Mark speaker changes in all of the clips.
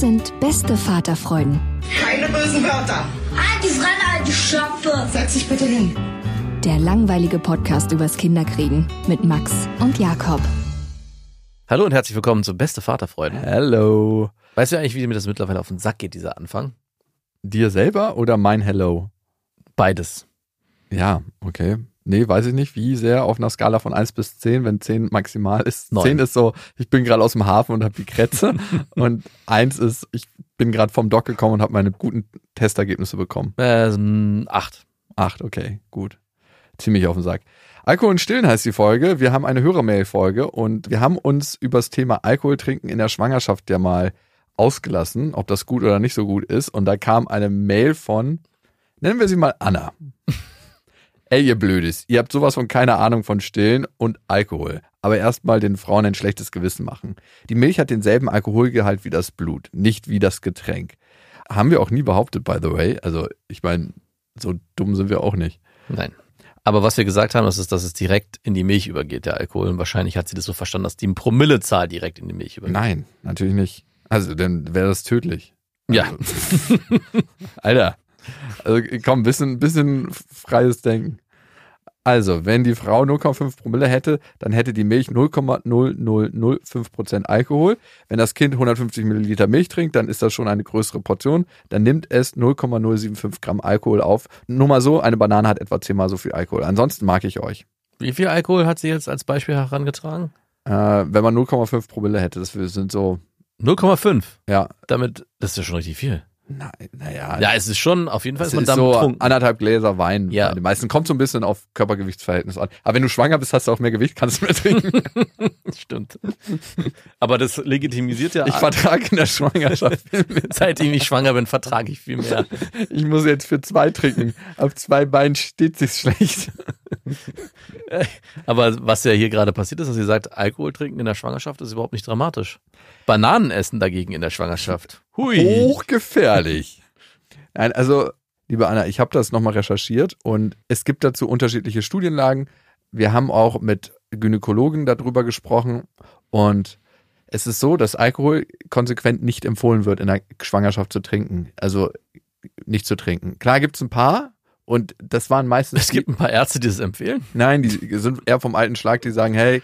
Speaker 1: Das sind beste Vaterfreuden.
Speaker 2: Keine bösen Wörter.
Speaker 3: Die Fremde, alte Schöpfe.
Speaker 2: Setz dich bitte hin.
Speaker 1: Der langweilige Podcast übers Kinderkriegen mit Max und Jakob.
Speaker 4: Hallo und herzlich willkommen zu Beste Vaterfreuden.
Speaker 5: Hello.
Speaker 4: Weißt du eigentlich, wie mir das mittlerweile auf den Sack geht, dieser Anfang?
Speaker 5: Dir selber oder mein Hello?
Speaker 4: Beides.
Speaker 5: Ja, okay. Nee, weiß ich nicht, wie sehr auf einer Skala von 1 bis 10, wenn 10 maximal ist.
Speaker 4: Neun.
Speaker 5: 10 ist so, ich bin gerade aus dem Hafen und habe die Krätze. und 1 ist, ich bin gerade vom Dock gekommen und habe meine guten Testergebnisse bekommen.
Speaker 4: Ähm, acht.
Speaker 5: 8, okay, gut. Ziemlich auf den Sack. Alkohol und Stillen heißt die Folge. Wir haben eine Hörermail-Folge und wir haben uns über das Thema Alkohol trinken in der Schwangerschaft ja mal ausgelassen, ob das gut oder nicht so gut ist. Und da kam eine Mail von, nennen wir sie mal Anna. Ey, ihr Blödes, ihr habt sowas von keine Ahnung von Stillen und Alkohol. Aber erstmal den Frauen ein schlechtes Gewissen machen. Die Milch hat denselben Alkoholgehalt wie das Blut, nicht wie das Getränk. Haben wir auch nie behauptet, by the way. Also, ich meine, so dumm sind wir auch nicht.
Speaker 4: Nein. Aber was wir gesagt haben, ist, dass es direkt in die Milch übergeht, der Alkohol. Und wahrscheinlich hat sie das so verstanden, dass die Promillezahl direkt in die Milch übergeht.
Speaker 5: Nein, natürlich nicht. Also, dann wäre das tödlich.
Speaker 4: Ja.
Speaker 5: Also, Alter. Also, komm, bisschen, bisschen freies Denken. Also, wenn die Frau 0,5 Promille hätte, dann hätte die Milch 0,0005% Alkohol. Wenn das Kind 150 Milliliter Milch trinkt, dann ist das schon eine größere Portion. Dann nimmt es 0,075 Gramm Alkohol auf. Nur mal so, eine Banane hat etwa zehnmal so viel Alkohol. Ansonsten mag ich euch.
Speaker 4: Wie viel Alkohol hat sie jetzt als Beispiel herangetragen?
Speaker 5: Äh, wenn man 0,5 Promille hätte, das sind so,
Speaker 4: 0,5.
Speaker 5: ja,
Speaker 4: Damit, das ist ja schon richtig viel.
Speaker 5: Na, naja,
Speaker 4: Ja, es ist schon, auf jeden Fall ist man
Speaker 5: ist so
Speaker 4: betrunken.
Speaker 5: anderthalb Gläser Wein.
Speaker 4: Ja.
Speaker 5: Bei den meisten kommt so ein bisschen auf Körpergewichtsverhältnis an. Aber wenn du schwanger bist, hast du auch mehr Gewicht, kannst du mehr trinken.
Speaker 4: Stimmt. Aber das legitimisiert ja,
Speaker 5: Ich vertrage in der Schwangerschaft.
Speaker 4: seitdem ich schwanger bin, vertrage ich viel mehr.
Speaker 5: Ich muss jetzt für zwei trinken. Auf zwei Beinen steht sich schlecht.
Speaker 4: Aber was ja hier gerade passiert ist, dass sie sagt, Alkohol trinken in der Schwangerschaft ist überhaupt nicht dramatisch. Bananen essen dagegen in der Schwangerschaft. Hui.
Speaker 5: Hochgefährlich. Nein, also, liebe Anna, ich habe das nochmal recherchiert und es gibt dazu unterschiedliche Studienlagen. Wir haben auch mit Gynäkologen darüber gesprochen und es ist so, dass Alkohol konsequent nicht empfohlen wird, in der Schwangerschaft zu trinken. Also nicht zu trinken. Klar gibt es ein paar und das waren meistens.
Speaker 4: Es gibt ein paar Ärzte, die das empfehlen.
Speaker 5: Nein, die sind eher vom alten Schlag, die sagen, hey,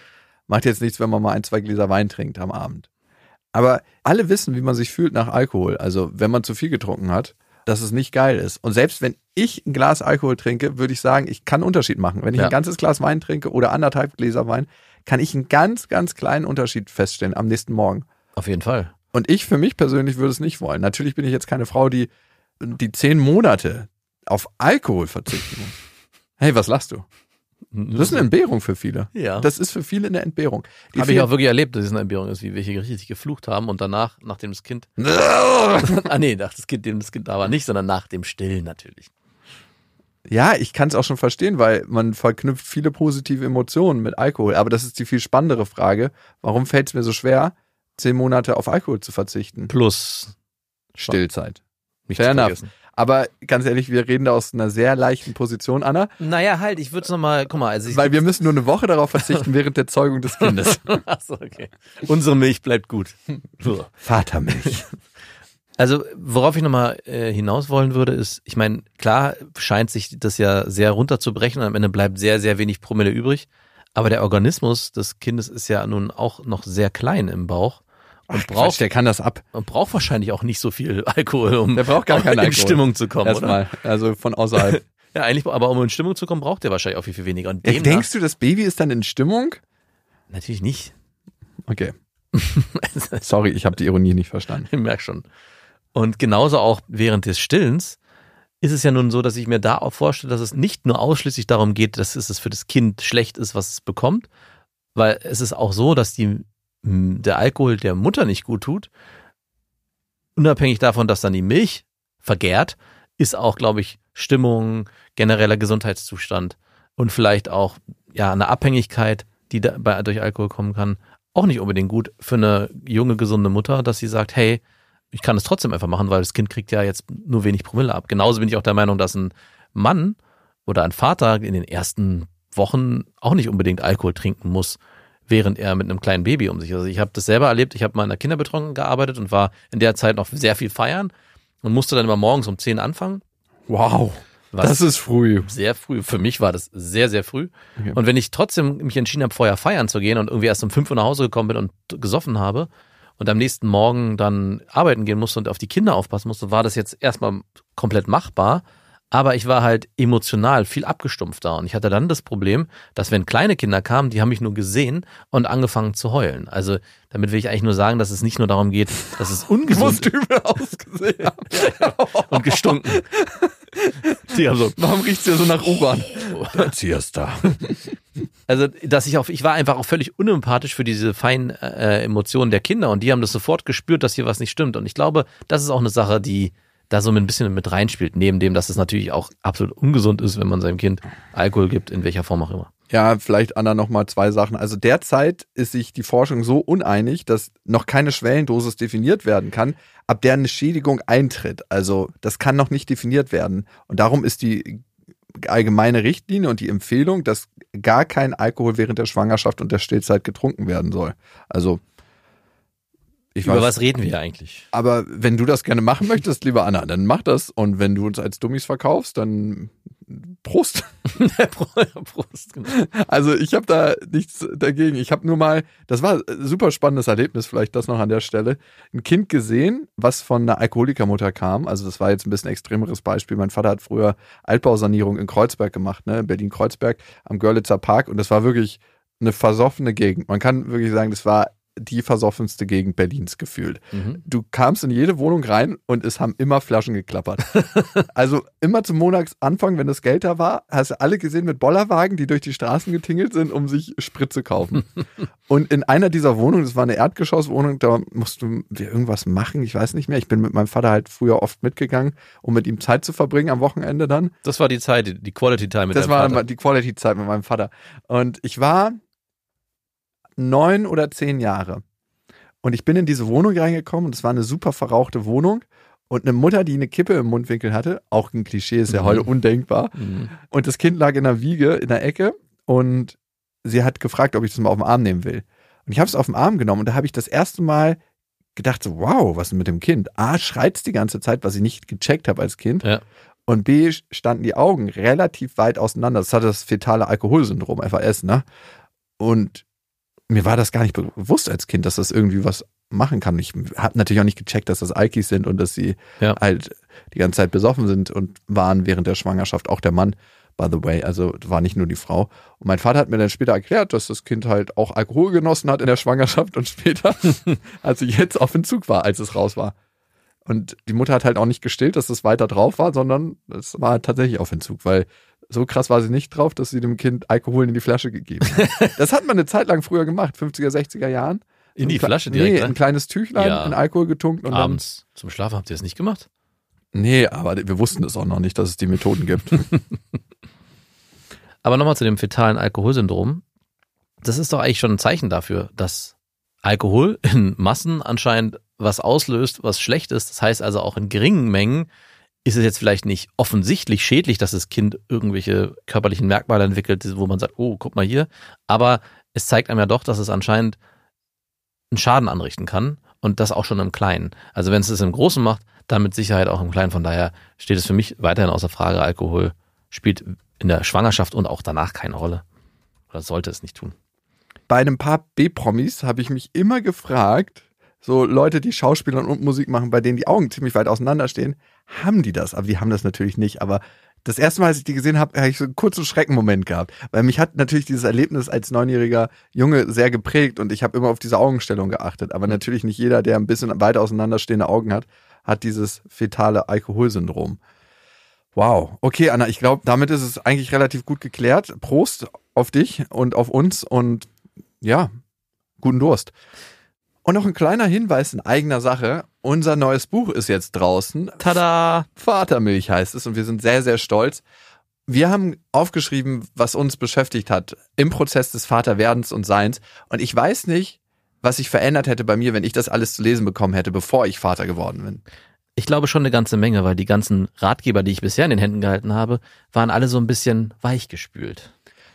Speaker 5: macht jetzt nichts, wenn man mal ein, zwei Gläser Wein trinkt am Abend. Aber alle wissen, wie man sich fühlt nach Alkohol. Also wenn man zu viel getrunken hat, dass es nicht geil ist. Und selbst wenn ich ein Glas Alkohol trinke, würde ich sagen, ich kann einen Unterschied machen. Wenn ich
Speaker 4: Ja.
Speaker 5: ein ganzes Glas Wein trinke oder anderthalb Gläser Wein, kann ich einen ganz, ganz kleinen Unterschied feststellen am nächsten Morgen.
Speaker 4: Auf jeden Fall.
Speaker 5: Und ich für mich persönlich würde es nicht wollen. Natürlich bin ich jetzt keine Frau, die die zehn Monate auf Alkohol verzichten muss. Hey, was lachst du? Das ist eine Entbehrung für viele.
Speaker 4: Ja.
Speaker 5: Das ist für viele eine Entbehrung. Die
Speaker 4: Habe ich auch wirklich erlebt, dass es eine Entbehrung ist, wie welche richtig geflucht haben und danach, nachdem das Kind. ah nee, nach das Kind, dem das Kind da war nicht, sondern nach dem Stillen natürlich.
Speaker 5: Ja, ich kann es auch schon verstehen, weil man verknüpft viele positive Emotionen mit Alkohol. Aber das ist die viel spannendere Frage. Warum fällt es mir so schwer, zehn Monate auf Alkohol zu verzichten?
Speaker 4: Plus
Speaker 5: Stillzeit.
Speaker 4: nicht
Speaker 5: Fair enough. Aber ganz ehrlich, wir reden da aus einer sehr leichten Position, Anna,
Speaker 4: Naja, halt, ich würde es nochmal, guck mal, also ich.
Speaker 5: weil wir müssen nur eine Woche darauf verzichten während der Zeugung des Kindes.
Speaker 4: Achso, okay. Unsere Milch bleibt gut. So.
Speaker 5: Vatermilch.
Speaker 4: Also, worauf ich nochmal äh, hinaus wollen würde, ist, ich meine, klar scheint sich das ja sehr runterzubrechen und am Ende bleibt sehr, sehr wenig Promille übrig. Aber der Organismus des Kindes ist ja nun auch noch sehr klein im Bauch und
Speaker 5: Ach, Quatsch,
Speaker 4: braucht
Speaker 5: der kann das ab.
Speaker 4: und braucht wahrscheinlich auch nicht so viel Alkohol, um
Speaker 5: Der braucht gar keinen
Speaker 4: in
Speaker 5: Alkohol.
Speaker 4: Stimmung zu kommen, oder?
Speaker 5: Erstmal, also von außerhalb.
Speaker 4: Ja, eigentlich, aber um in Stimmung zu kommen, braucht der wahrscheinlich auch viel, viel weniger. Und demnach,
Speaker 5: Denkst du, das Baby ist dann in Stimmung?
Speaker 4: natürlich nicht.
Speaker 5: Okay. Sorry, ich habe die Ironie nicht verstanden.
Speaker 4: Ich merk schon. Und genauso auch während des Stillens ist es ja nun so, dass ich mir da auch vorstelle, dass es nicht nur ausschließlich darum geht, dass es für das Kind schlecht ist, was es bekommt, weil es ist auch so, dass die, der Alkohol der Mutter nicht gut tut. Unabhängig davon, dass dann die Milch vergärt, ist auch, glaube ich, Stimmung, genereller Gesundheitszustand und vielleicht auch ja eine Abhängigkeit, die da bei, durch Alkohol kommen kann, auch nicht unbedingt gut für eine junge, gesunde Mutter, dass sie sagt, hey, ich kann es trotzdem einfach machen, weil das Kind kriegt ja jetzt nur wenig Promille ab. Genauso bin ich auch der Meinung, dass ein Mann oder ein Vater in den ersten Wochen auch nicht unbedingt Alkohol trinken muss, während er mit einem kleinen Baby um sich. Also ich habe das selber erlebt. Ich habe mal in der Kinderbetreuung gearbeitet und war in der Zeit noch sehr viel feiern und musste dann immer morgens um 10 anfangen.
Speaker 5: Wow, das ist früh.
Speaker 4: sehr früh. Für mich war das sehr, sehr früh.
Speaker 5: Okay.
Speaker 4: Und wenn ich trotzdem mich entschieden habe, vorher feiern zu gehen und irgendwie erst um 5 Uhr nach Hause gekommen bin und gesoffen habe und am nächsten Morgen dann arbeiten gehen musste und auf die Kinder aufpassen musste, war das jetzt erstmal komplett machbar. Aber ich war halt emotional viel abgestumpfter. Und ich hatte dann das Problem, dass wenn kleine Kinder kamen, die haben mich nur gesehen und angefangen zu heulen. Also damit will ich eigentlich nur sagen, dass es nicht nur darum geht, dass es ungesund
Speaker 5: ausgesehen
Speaker 4: und gestunken. Haben so,
Speaker 5: Warum riecht's dir so nach U-Bahn? Erzieherst da.
Speaker 4: Also, dass ich auch, ich war einfach auch völlig unempathisch für diese feinen äh, Emotionen der Kinder und die haben das sofort gespürt, dass hier was nicht stimmt. Und ich glaube, das ist auch eine Sache, die da so ein bisschen mit reinspielt, neben dem, dass es natürlich auch absolut ungesund ist, wenn man seinem Kind Alkohol gibt, in welcher Form auch immer.
Speaker 5: Ja, vielleicht Anna noch mal zwei Sachen. Also derzeit ist sich die Forschung so uneinig, dass noch keine Schwellendosis definiert werden kann, ab der eine Schädigung eintritt. Also das kann noch nicht definiert werden. Und darum ist die allgemeine Richtlinie und die Empfehlung, dass gar kein Alkohol während der Schwangerschaft und der Stillzeit getrunken werden soll. Also ich
Speaker 4: Über
Speaker 5: weiß,
Speaker 4: was reden wir eigentlich?
Speaker 5: aber wenn du das gerne machen möchtest, lieber Anna, dann mach das. Und wenn du uns als Dummies verkaufst, dann Prost.
Speaker 4: Prost. Genau.
Speaker 5: Also ich habe da nichts dagegen. Ich habe nur mal, das war ein super spannendes Erlebnis, vielleicht das noch an der Stelle, ein Kind gesehen, was von einer Alkoholikermutter kam. Also das war jetzt ein bisschen extremeres Beispiel. Mein Vater hat früher Altbausanierung in Kreuzberg gemacht, ne, in Berlin-Kreuzberg am Görlitzer Park und das war wirklich eine versoffene Gegend. Man kann wirklich sagen, das war die versoffenste Gegend Berlins gefühlt.
Speaker 4: Mhm.
Speaker 5: Du kamst in jede Wohnung rein und es haben immer Flaschen geklappert. also immer zum Monatsanfang, wenn das Geld da war, hast du alle gesehen mit Bollerwagen, die durch die Straßen getingelt sind, um sich Sprit zu kaufen. und in einer dieser Wohnungen, das war eine Erdgeschosswohnung, da mussten wir irgendwas machen, ich weiß nicht mehr. Ich bin mit meinem Vater halt früher oft mitgegangen, um mit ihm Zeit zu verbringen am Wochenende dann.
Speaker 4: Das war die Zeit, die- Quality Time mit
Speaker 5: Das
Speaker 4: deinem
Speaker 5: war
Speaker 4: Vater.
Speaker 5: die Quality-Zeit mit meinem Vater. Und ich war neun oder zehn Jahre. Und ich bin in diese Wohnung reingekommen und es war eine super verrauchte Wohnung. Und eine Mutter, die eine Kippe im Mundwinkel hatte, auch ein Klischee, ist ja
Speaker 4: Mhm.
Speaker 5: heute undenkbar.
Speaker 4: Mhm.
Speaker 5: Und das Kind lag in der Wiege in der Ecke und sie hat gefragt, ob ich das mal auf den Arm nehmen will. Und ich habe es auf den Arm genommen und da habe ich das erste Mal gedacht, so, wow, was ist denn mit dem Kind? A, schreit's die ganze Zeit, was ich nicht gecheckt habe als Kind.
Speaker 4: Ja.
Speaker 5: Und B, standen die Augen relativ weit auseinander. Das hatte das fetale Alkoholsyndrom, FAS, ne? Und mir war das gar nicht bewusst als Kind, dass das irgendwie was machen kann. Ich habe natürlich auch nicht gecheckt, dass das Alkis sind und dass sie
Speaker 4: Ja.
Speaker 5: halt die ganze Zeit besoffen sind und waren während der Schwangerschaft auch der Mann, by the way. Also war nicht nur die Frau. Und mein Vater hat mir dann später erklärt, dass das Kind halt auch Alkohol genossen hat in der Schwangerschaft und später, als ich jetzt auf Entzug war, als es raus war. Und die Mutter hat halt auch nicht gestillt, dass es weiter drauf war, sondern es war tatsächlich auf Entzug, weil so krass war sie nicht drauf, dass sie dem Kind Alkohol in die Flasche gegeben hat. das hat man eine Zeit lang früher gemacht, 50er, 60er Jahren.
Speaker 4: In die Flasche direkt
Speaker 5: Nee,
Speaker 4: rein?
Speaker 5: ein kleines Tüchlein
Speaker 4: Ja.
Speaker 5: in Alkohol getunkt und
Speaker 4: Abends zum Schlafen habt ihr das nicht gemacht?
Speaker 5: dann. Nee, aber wir wussten es auch noch nicht, dass es die Methoden gibt.
Speaker 4: Aber nochmal zu dem fetalen Alkoholsyndrom. Das ist doch eigentlich schon ein Zeichen dafür, dass Alkohol in Massen anscheinend was auslöst, was schlecht ist. Das heißt also auch in geringen Mengen ist es jetzt vielleicht nicht offensichtlich schädlich, dass das Kind irgendwelche körperlichen Merkmale entwickelt, wo man sagt, oh, guck mal hier. Aber es zeigt einem ja doch, dass es anscheinend einen Schaden anrichten kann. und das auch schon im Kleinen. Also wenn es es im Großen macht, dann mit Sicherheit auch im Kleinen. Von daher steht es für mich weiterhin außer Frage, Alkohol spielt in der Schwangerschaft und auch danach keine Rolle. Oder sollte es nicht tun.
Speaker 5: Bei einem paar B-Promis habe ich mich immer gefragt, so Leute, die Schauspielern und Musik machen, bei denen die Augen ziemlich weit auseinanderstehen, haben die das? Aber die haben das natürlich nicht. Aber das erste Mal, als ich die gesehen habe, habe ich so einen kurzen Schreckenmoment gehabt. Weil mich hat natürlich dieses Erlebnis als neunjähriger Junge sehr geprägt und ich habe immer auf diese Augenstellung geachtet. Aber natürlich nicht jeder, der ein bisschen weit auseinanderstehende Augen hat, hat dieses fetale Alkoholsyndrom. Wow. Okay, Anna, ich glaube, damit ist es eigentlich relativ gut geklärt. Prost auf dich und auf uns und ja, guten Durst. Und noch ein kleiner Hinweis in eigener Sache. Unser neues Buch ist jetzt draußen.
Speaker 4: Tada!
Speaker 5: Vatermilch heißt es und wir sind sehr, sehr stolz. Wir haben aufgeschrieben, was uns beschäftigt hat im Prozess des Vaterwerdens und Seins. Und ich weiß nicht, was sich verändert hätte bei mir, wenn ich das alles zu lesen bekommen hätte, bevor ich Vater geworden bin.
Speaker 4: Ich glaube schon eine ganze Menge, weil die ganzen Ratgeber, die ich bisher in den Händen gehalten habe, waren alle so ein bisschen weichgespült.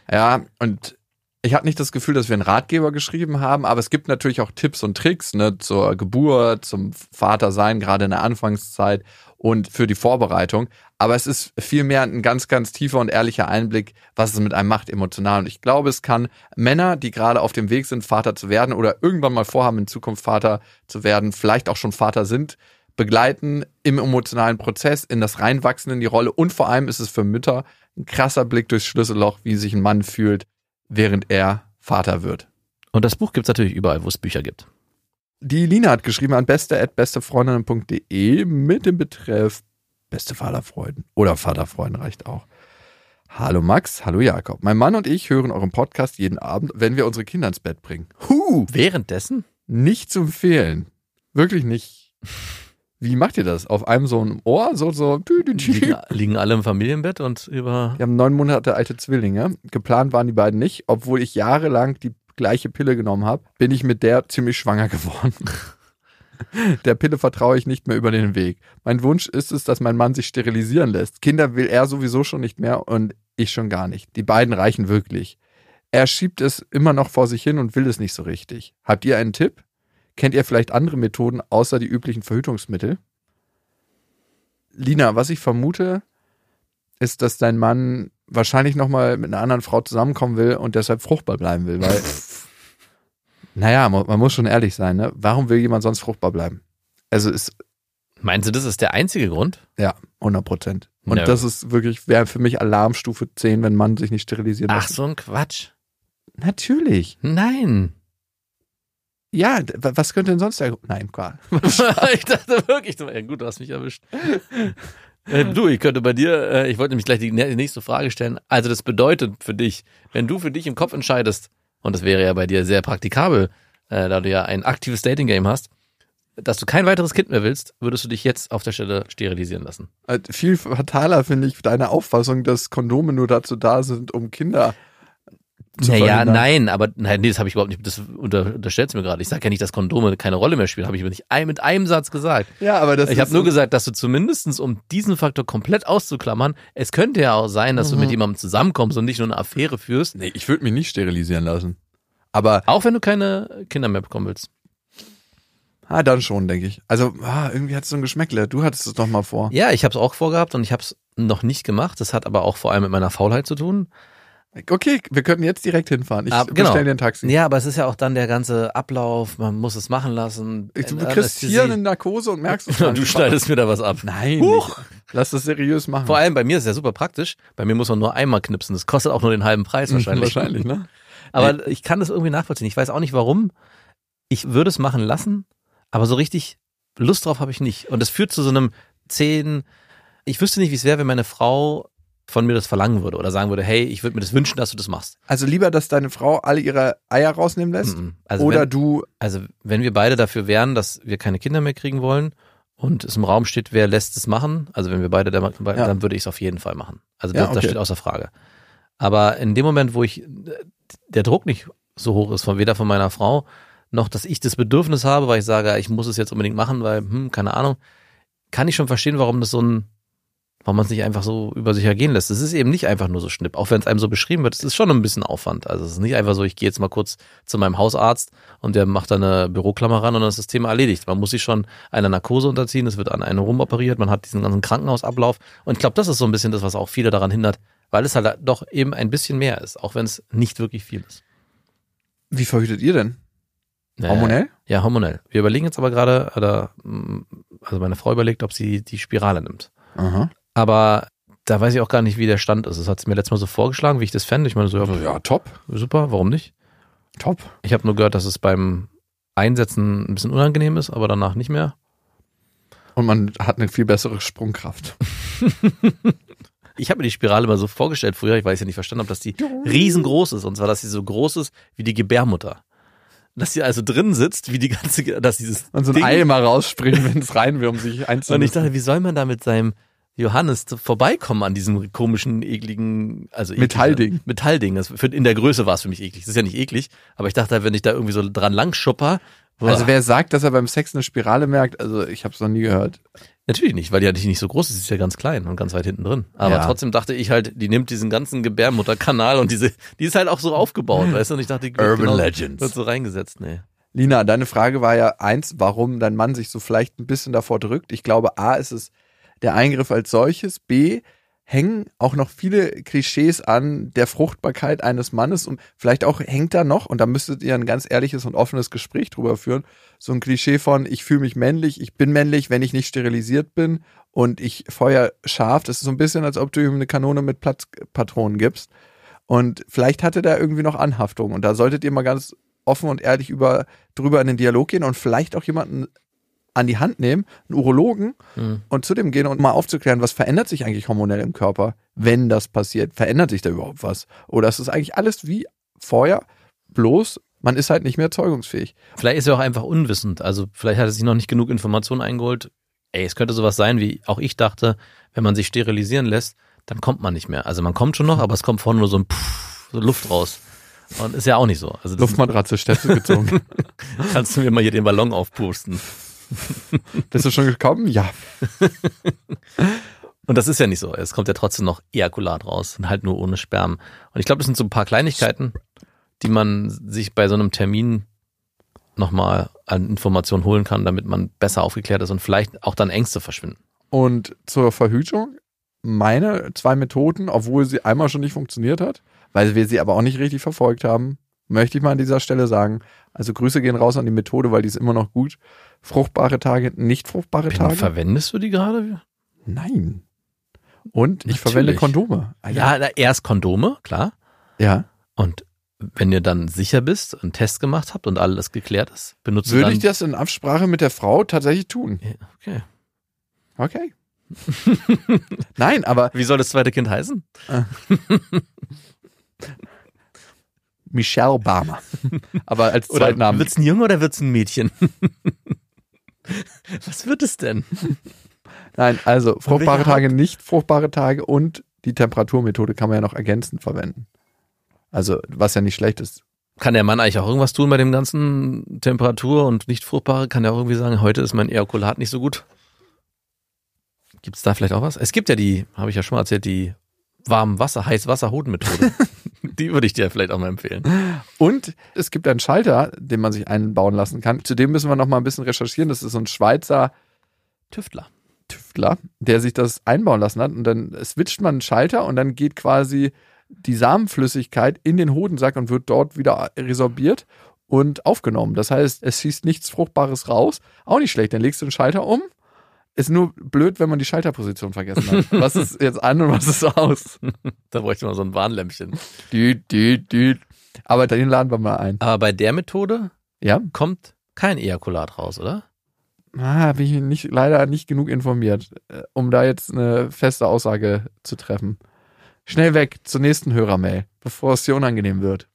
Speaker 5: Ja, und ich hatte nicht das Gefühl, dass wir einen Ratgeber geschrieben haben, aber es gibt natürlich auch Tipps und Tricks ne, zur Geburt, zum Vatersein, gerade in der Anfangszeit und für die Vorbereitung. Aber es ist vielmehr ein ganz, ganz tiefer und ehrlicher Einblick, was es mit einem macht emotional. Und ich glaube, es kann Männer, die gerade auf dem Weg sind, Vater zu werden oder irgendwann mal vorhaben, in Zukunft Vater zu werden, vielleicht auch schon Vater sind, begleiten im emotionalen Prozess, in das Reinwachsen in die Rolle. Und vor allem ist es für Mütter ein krasser Blick durchs Schlüsselloch, wie sich ein Mann fühlt, während er Vater wird.
Speaker 4: Und das Buch gibt's natürlich überall, wo es Bücher gibt.
Speaker 5: Die Lina hat geschrieben an beste.bestefreundinnen.de mit dem Betreff beste Vaterfreuden oder Vaterfreuden reicht auch. Hallo Max, hallo Jakob. Mein Mann und ich hören euren Podcast jeden Abend, wenn wir unsere Kinder ins Bett bringen. Huh,
Speaker 4: Währenddessen?
Speaker 5: nicht zu empfehlen. Wirklich nicht. Wie macht ihr das? Auf einem so ein Ohr? So, so.
Speaker 4: Liegen, liegen alle im Familienbett und über.
Speaker 5: Wir haben neun Monate alte Zwillinge. Geplant waren die beiden nicht. Obwohl ich jahrelang die gleiche Pille genommen habe, bin ich mit der ziemlich schwanger geworden. Der Pille vertraue ich nicht mehr über den Weg. Mein Wunsch ist es, dass mein Mann sich sterilisieren lässt. Kinder will er sowieso schon nicht mehr und ich schon gar nicht. Die beiden reichen wirklich. Er schiebt es immer noch vor sich hin und will es nicht so richtig. Habt ihr einen Tipp? Kennt ihr vielleicht andere Methoden außer die üblichen Verhütungsmittel? Lina, was ich vermute, ist, dass dein Mann wahrscheinlich nochmal mit einer anderen Frau zusammenkommen will und deshalb fruchtbar bleiben will, weil, naja, man, muss schon ehrlich sein, ne? Warum will jemand sonst fruchtbar bleiben? Also ist,
Speaker 4: Meinst du, das ist der einzige Grund?
Speaker 5: ja, 100 Prozent. Und
Speaker 4: Ja.
Speaker 5: das ist wirklich, wäre für mich Alarmstufe 10, wenn man sich nicht sterilisieren
Speaker 4: Ach,
Speaker 5: lässt.
Speaker 4: so ein Quatsch.
Speaker 5: Natürlich.
Speaker 4: Nein.
Speaker 5: Ja, was könnte denn sonst der Grund? Nein, klar.
Speaker 4: ich dachte wirklich, du- ja, gut, du hast mich erwischt. Äh, du, ich könnte bei dir, äh, ich wollte nämlich gleich die nä- die nächste Frage stellen. Also das bedeutet für dich, wenn du für dich im Kopf entscheidest, und das wäre ja bei dir sehr praktikabel, äh, da du ja ein aktives Dating-Game hast, dass du kein weiteres Kind mehr willst, würdest du dich jetzt auf der Stelle sterilisieren lassen.
Speaker 5: Äh, Viel fataler finde ich deine Auffassung, dass Kondome nur dazu da sind, um Kinder
Speaker 4: Naja, nein, aber nein, nee, das habe ich überhaupt nicht, das unter, unterstellst du mir gerade. Ich sage ja nicht, dass Kondome keine Rolle mehr spielen, habe ich mir nicht ein, mit einem Satz gesagt.
Speaker 5: Ja, aber das
Speaker 4: Ich habe nur gesagt, dass du zumindestens, um diesen Faktor komplett auszuklammern, es könnte ja auch sein, dass du
Speaker 5: Mhm.
Speaker 4: mit jemandem zusammenkommst und nicht nur eine Affäre führst,
Speaker 5: Nee, ich würde mich nicht sterilisieren lassen. Aber
Speaker 4: auch wenn du keine Kinder mehr bekommen willst.
Speaker 5: ah, dann schon, denke ich. Also, ah, irgendwie hat es so ein Geschmäckle. Du hattest es doch mal vor.
Speaker 4: Ja, ich habe es auch vorgehabt und ich habe es noch nicht gemacht. Das hat aber auch vor allem mit meiner Faulheit zu tun.
Speaker 5: Okay, wir könnten jetzt direkt hinfahren. Ich
Speaker 4: Ah,
Speaker 5: bestell
Speaker 4: genau.
Speaker 5: dir ein Taxi.
Speaker 4: Ja, aber es ist ja auch dann der ganze Ablauf, man muss es machen lassen.
Speaker 5: Ich, du
Speaker 4: Äh,
Speaker 5: kriegst
Speaker 4: Anästhesie.
Speaker 5: hier eine Narkose und merkst es
Speaker 4: du schneidest mir da was ab.
Speaker 5: Nein,
Speaker 4: Huch.
Speaker 5: lass das seriös machen.
Speaker 4: Vor allem bei mir ist es ja super praktisch. Bei mir muss man nur einmal knipsen. Das kostet auch nur den halben Preis wahrscheinlich.
Speaker 5: Wahrscheinlich, ne?
Speaker 4: Aber ich kann das irgendwie nachvollziehen. Ich weiß auch nicht warum. Ich würde es machen lassen, aber so richtig Lust drauf habe ich nicht. Und es führt zu so einem zehn. Ich wüsste nicht, wie es wäre, wenn meine Frau von mir das verlangen würde oder sagen würde, hey, ich würde mir das wünschen, dass du das machst.
Speaker 5: Also lieber, dass deine Frau alle ihre Eier rausnehmen lässt
Speaker 4: Mhm. Also
Speaker 5: oder
Speaker 4: wenn,
Speaker 5: du
Speaker 4: also wenn wir beide dafür wären, dass wir keine Kinder mehr kriegen wollen und es im Raum steht, wer lässt es machen, also wenn wir beide, der,
Speaker 5: Ja.
Speaker 4: dann würde ich es auf jeden Fall machen. Also
Speaker 5: Ja,
Speaker 4: das, das
Speaker 5: okay.
Speaker 4: steht außer Frage. Aber in dem Moment, wo ich der Druck nicht so hoch ist, von weder von meiner Frau noch, dass ich das Bedürfnis habe, weil ich sage, ich muss es jetzt unbedingt machen, weil, hm, keine Ahnung, kann ich schon verstehen, warum das so ein warum man es nicht einfach so über sich ergehen lässt. Es ist eben nicht einfach nur so Schnipp, auch wenn es einem so beschrieben wird. Es ist schon ein bisschen Aufwand. Also es ist nicht einfach so, ich gehe jetzt mal kurz zu meinem Hausarzt und der macht da eine Büroklammer ran und dann ist das Thema erledigt. Man muss sich schon einer Narkose unterziehen, es wird an einem rumoperiert, man hat diesen ganzen Krankenhausablauf. Und ich glaube, das ist so ein bisschen das, was auch viele daran hindert, weil es halt doch eben ein bisschen mehr ist, auch wenn es nicht wirklich viel ist.
Speaker 5: Wie verhütet ihr denn?
Speaker 4: Äh,
Speaker 5: Hormonell?
Speaker 4: Ja, hormonell. Wir überlegen jetzt aber gerade, oder, mm, also meine Frau überlegt, ob sie die Spirale nimmt.
Speaker 5: Aha.
Speaker 4: Aber da weiß ich auch gar nicht, wie der Stand ist. Das hat sie mir letztes Mal so vorgeschlagen, wie ich das fände. Ich meine so, ja,
Speaker 5: Also, ja, top.
Speaker 4: super, warum nicht?
Speaker 5: Top.
Speaker 4: Ich habe nur gehört, dass es beim Einsetzen ein bisschen unangenehm ist, aber danach nicht mehr.
Speaker 5: Und man hat eine viel bessere Sprungkraft.
Speaker 4: Ich habe mir die Spirale mal so vorgestellt früher, ich weiß ja nicht verstanden, ob dass die riesengroß ist. Und zwar, dass sie so groß ist wie die Gebärmutter. Dass sie also drin sitzt, wie die ganze, dass dieses
Speaker 5: Und so ein
Speaker 4: Ding-
Speaker 5: Ei mal rausspringen, wenn es rein will, um sich
Speaker 4: Und ich dachte, wie soll man da mit seinem Johannes vorbeikommen an diesem komischen, ekligen, also eklig-
Speaker 5: Metallding.
Speaker 4: Metallding. Das für, in der Größe war es für mich eklig. Das ist ja nicht eklig, aber ich dachte, wenn ich da irgendwie so dran lang schupper,
Speaker 5: Also wer sagt, dass er beim Sex eine Spirale merkt, also ich habe es noch nie gehört.
Speaker 4: Natürlich nicht, weil die ja nicht so groß ist, sie ist ja ganz klein und ganz weit hinten drin. Aber
Speaker 5: Ja.
Speaker 4: trotzdem dachte ich halt, die nimmt diesen ganzen Gebärmutterkanal und diese, die ist halt auch so aufgebaut, weißt du? Und ich dachte, die wird
Speaker 5: Urban Legends.
Speaker 4: wird so reingesetzt, nee.
Speaker 5: Lina, deine Frage war ja eins, warum dein Mann sich so vielleicht ein bisschen davor drückt. Ich glaube, A ist es der Eingriff als solches, B hängen auch noch viele Klischees an der Fruchtbarkeit eines Mannes und vielleicht auch hängt da noch, und da müsstet ihr ein ganz ehrliches und offenes Gespräch drüber führen, so ein Klischee von, ich fühle mich männlich, ich bin männlich, wenn ich nicht sterilisiert bin und ich feuer scharf. Das ist so ein bisschen, als ob du ihm eine Kanone mit Platzpatronen gibst. Und vielleicht hatte der irgendwie noch Anhaftung. Und da solltet ihr mal ganz offen und ehrlich über, drüber in den Dialog gehen und vielleicht auch jemanden an die Hand nehmen, einen Urologen,
Speaker 4: Mhm.
Speaker 5: und zu dem gehen und mal aufzuklären, was verändert sich eigentlich hormonell im Körper, wenn das passiert? Verändert sich da überhaupt was? Oder ist es eigentlich alles wie vorher, bloß man ist halt nicht mehr zeugungsfähig.
Speaker 4: Vielleicht ist er auch einfach unwissend. Also vielleicht hat er sich noch nicht genug Informationen eingeholt. Ey, es könnte sowas sein, wie auch ich dachte, wenn man sich sterilisieren lässt, dann kommt man nicht mehr. Also man kommt schon noch, aber es kommt vorne nur so ein Pff, so Luft raus. Und ist ja auch nicht so. Also
Speaker 5: Luftmatratze, Städte gezogen.
Speaker 4: kannst du mir mal hier den Ballon aufpusten.
Speaker 5: Bist du schon gekommen? Ja.
Speaker 4: Und das ist ja nicht so. Es kommt ja trotzdem noch Ejakulat raus und halt nur ohne Sperm. Und ich glaube, das sind so ein paar Kleinigkeiten, die man sich bei so einem Termin nochmal an Informationen holen kann, damit man besser aufgeklärt ist und vielleicht auch dann Ängste verschwinden.
Speaker 5: Und zur Verhütung, meine zwei Methoden, obwohl sie einmal schon nicht funktioniert hat, weil wir sie aber auch nicht richtig verfolgt haben, möchte ich mal an dieser Stelle sagen. Also Grüße gehen raus an die Methode, weil die ist immer noch gut. Fruchtbare Tage, nicht fruchtbare
Speaker 4: Bin,
Speaker 5: Tage.
Speaker 4: verwendest du die gerade?
Speaker 5: Nein. Und ich
Speaker 4: Natürlich.
Speaker 5: verwende Kondome. Ah,
Speaker 4: Ja, erst Kondome, klar.
Speaker 5: Ja.
Speaker 4: Und wenn ihr dann sicher bist, einen Test gemacht habt und alles geklärt ist, benutzt
Speaker 5: Würde ich das in Absprache mit der Frau tatsächlich tun?
Speaker 4: Okay.
Speaker 5: Okay. Nein, aber
Speaker 4: Wie soll das zweite Kind heißen?
Speaker 5: Michelle Barmer. Aber als
Speaker 4: Oder
Speaker 5: Zweitnamen.
Speaker 4: wird's ein Junge oder wird's ein Mädchen? Was wird es denn?
Speaker 5: Nein, also fruchtbare Tage, nicht fruchtbare Tage und die Temperaturmethode kann man ja noch ergänzend verwenden. Also, was ja nicht schlecht ist.
Speaker 4: Kann der Mann eigentlich auch irgendwas tun bei dem ganzen Temperatur und nicht fruchtbare? Kann er auch irgendwie sagen, heute ist mein Ejakulat nicht so gut? Gibt's da vielleicht auch was? Es gibt ja die, habe ich ja schon mal erzählt, die warmen Wasser, Heiß-Wasser-Hoden-Methode. die würde ich dir vielleicht auch mal empfehlen.
Speaker 5: Und es gibt einen Schalter, den man sich einbauen lassen kann. Zudem müssen wir noch mal ein bisschen recherchieren. Das ist so ein Schweizer
Speaker 4: Tüftler.
Speaker 5: Tüftler, der sich das einbauen lassen hat. Und dann switcht man einen Schalter und dann geht quasi die Samenflüssigkeit in den Hodensack und wird dort wieder resorbiert und aufgenommen. Das heißt, es schießt nichts Fruchtbares raus. Auch nicht schlecht. Dann legst du den Schalter um. Ist nur blöd, wenn man die Schalterposition vergessen hat. Was ist jetzt an und was ist aus?
Speaker 4: Da bräuchte man so ein Warnlämpchen.
Speaker 5: Düt, düt, düt. Aber den laden wir mal ein.
Speaker 4: Aber bei der Methode
Speaker 5: Ja?
Speaker 4: kommt kein Ejakulat raus, oder?
Speaker 5: Ah, bin ich nicht, leider nicht genug informiert, äh, um da jetzt eine feste Aussage zu treffen. Schnell weg zur nächsten Hörermail, bevor es dir unangenehm wird.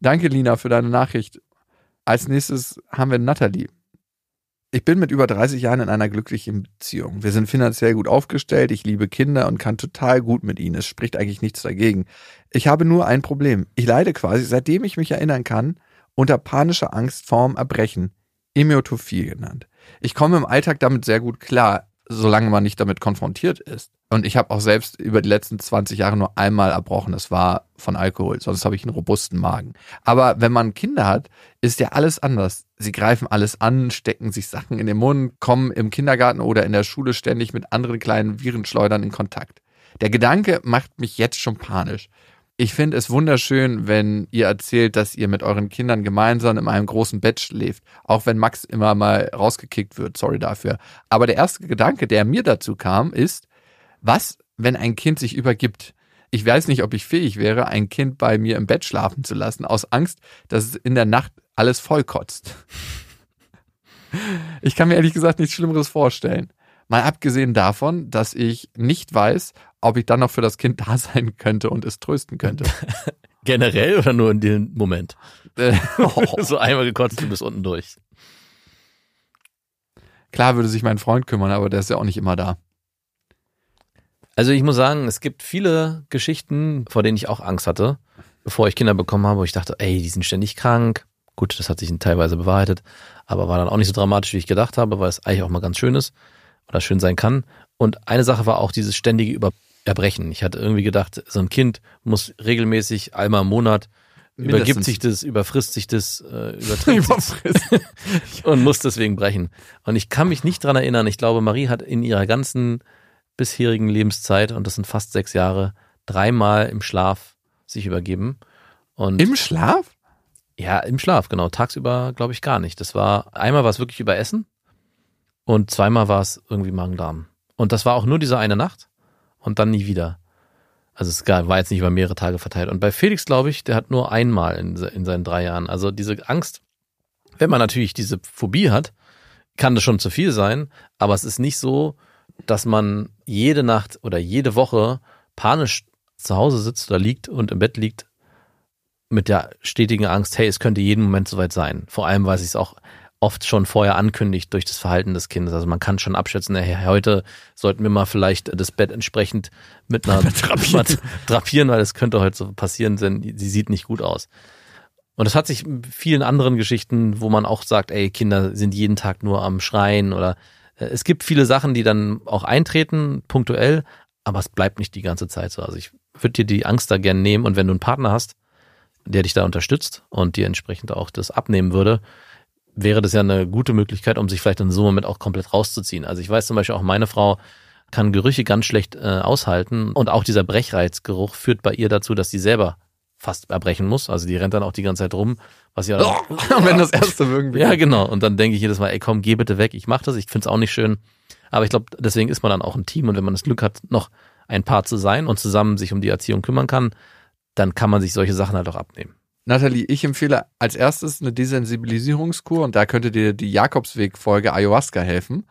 Speaker 5: Danke, Lina, für deine Nachricht. Als nächstes haben wir Natalie. Ich bin mit über 30 Jahren in einer glücklichen Beziehung. Wir sind finanziell gut aufgestellt, ich liebe Kinder und kann total gut mit ihnen. Es spricht eigentlich nichts dagegen. Ich habe nur ein Problem. Ich leide quasi, seitdem ich mich erinnern kann, unter panischer Angst vorm Erbrechen. Emiotophie genannt. Ich komme im Alltag damit sehr gut klar. Solange man nicht damit konfrontiert ist. Und ich habe auch selbst über die letzten 20 Jahre nur einmal erbrochen. Das war von Alkohol, sonst habe ich einen robusten Magen. Aber wenn man Kinder hat, ist ja alles anders. Sie greifen alles an, stecken sich Sachen in den Mund, kommen im Kindergarten oder in der Schule ständig mit anderen kleinen Virenschleudern in Kontakt. Der Gedanke macht mich jetzt schon panisch. Ich finde es wunderschön, wenn ihr erzählt, dass ihr mit euren Kindern gemeinsam in einem großen Bett schläft. Auch wenn Max immer mal rausgekickt wird, sorry dafür. Aber der erste Gedanke, der mir dazu kam, ist, was, wenn ein Kind sich übergibt? Ich weiß nicht, ob ich fähig wäre, ein Kind bei mir im Bett schlafen zu lassen, aus Angst, dass es in der Nacht alles vollkotzt. Ich kann mir ehrlich gesagt nichts Schlimmeres vorstellen. Mal abgesehen davon, dass ich nicht weiß, ob ich dann noch für das Kind da sein könnte und es trösten könnte.
Speaker 4: Generell oder nur in dem Moment?
Speaker 5: Äh,
Speaker 4: so einmal gekotzt und bis unten durch.
Speaker 5: Klar würde sich mein Freund kümmern, aber der ist ja auch nicht immer da.
Speaker 4: Also ich muss sagen, es gibt viele Geschichten, vor denen ich auch Angst hatte, bevor ich Kinder bekommen habe, wo ich dachte, ey, die sind ständig krank. Gut, das hat sich teilweise bewahrheitet, aber war dann auch nicht so dramatisch, wie ich gedacht habe, weil es eigentlich auch mal ganz schön ist oder schön sein kann. Und eine Sache war auch dieses ständige Über Erbrechen. Ich hatte irgendwie gedacht, so ein Kind muss regelmäßig einmal im Monat
Speaker 5: Mindestens.
Speaker 4: übergibt sich das, überfrisst sich das, äh, übertrinkt sich und muss deswegen brechen. Und ich kann mich nicht dran erinnern. Ich glaube, Marie hat in ihrer ganzen bisherigen Lebenszeit, und das sind fast sechs Jahre, dreimal im Schlaf sich übergeben. Und
Speaker 5: Im Schlaf?
Speaker 4: ja, im Schlaf, genau. Tagsüber glaube ich gar nicht. Das war, einmal war es wirklich über Essen und zweimal war es irgendwie Magen-Darm. Und das war auch nur diese eine Nacht und dann nie wieder. Also es war jetzt nicht über mehrere Tage verteilt. Und bei Felix, glaube ich, der hat nur einmal in, in seinen drei Jahren. Also diese Angst, wenn man natürlich diese Phobie hat, kann das schon zu viel sein, aber es ist nicht so, dass man jede Nacht oder jede Woche panisch zu Hause sitzt oder liegt und im Bett liegt mit der stetigen Angst, hey, es könnte jeden Moment soweit sein. Vor allem, weil sich es auch oft schon vorher ankündigt durch das Verhalten des Kindes. Also man kann schon abschätzen, hey, heute sollten wir mal vielleicht das Bett entsprechend mit einer drapieren, drapieren weil es könnte heute so passieren, denn sie sieht nicht gut aus. Und es hat sich in vielen anderen Geschichten, wo man auch sagt, ey, Kinder sind jeden Tag nur am Schreien oder äh, es gibt viele Sachen, die dann auch eintreten, punktuell, aber es bleibt nicht die ganze Zeit so. Also ich würde dir die Angst da gern nehmen und wenn du einen Partner hast, der dich da unterstützt und dir entsprechend auch das abnehmen würde, wäre das ja eine gute Möglichkeit, um sich vielleicht in so einem Moment auch komplett rauszuziehen. Also ich weiß zum Beispiel auch, meine Frau kann Gerüche ganz schlecht äh, aushalten und auch dieser Brechreizgeruch führt bei ihr dazu, dass sie selber fast erbrechen muss. Also die rennt dann auch die ganze Zeit rum, was ja
Speaker 5: wenn das erste irgendwie.
Speaker 4: ja, genau. Und dann denke ich jedes Mal, ey, komm, geh bitte weg. Ich mach das. Ich find's auch nicht schön. Aber ich glaube, deswegen ist man dann auch ein Team. Und wenn man das Glück hat, noch ein Paar zu sein und zusammen sich um die Erziehung kümmern kann, dann kann man sich solche Sachen halt auch abnehmen.
Speaker 5: Nathalie, ich empfehle als erstes eine Desensibilisierungskur und da könnte dir die Jakobsweg-Folge Ayahuasca helfen.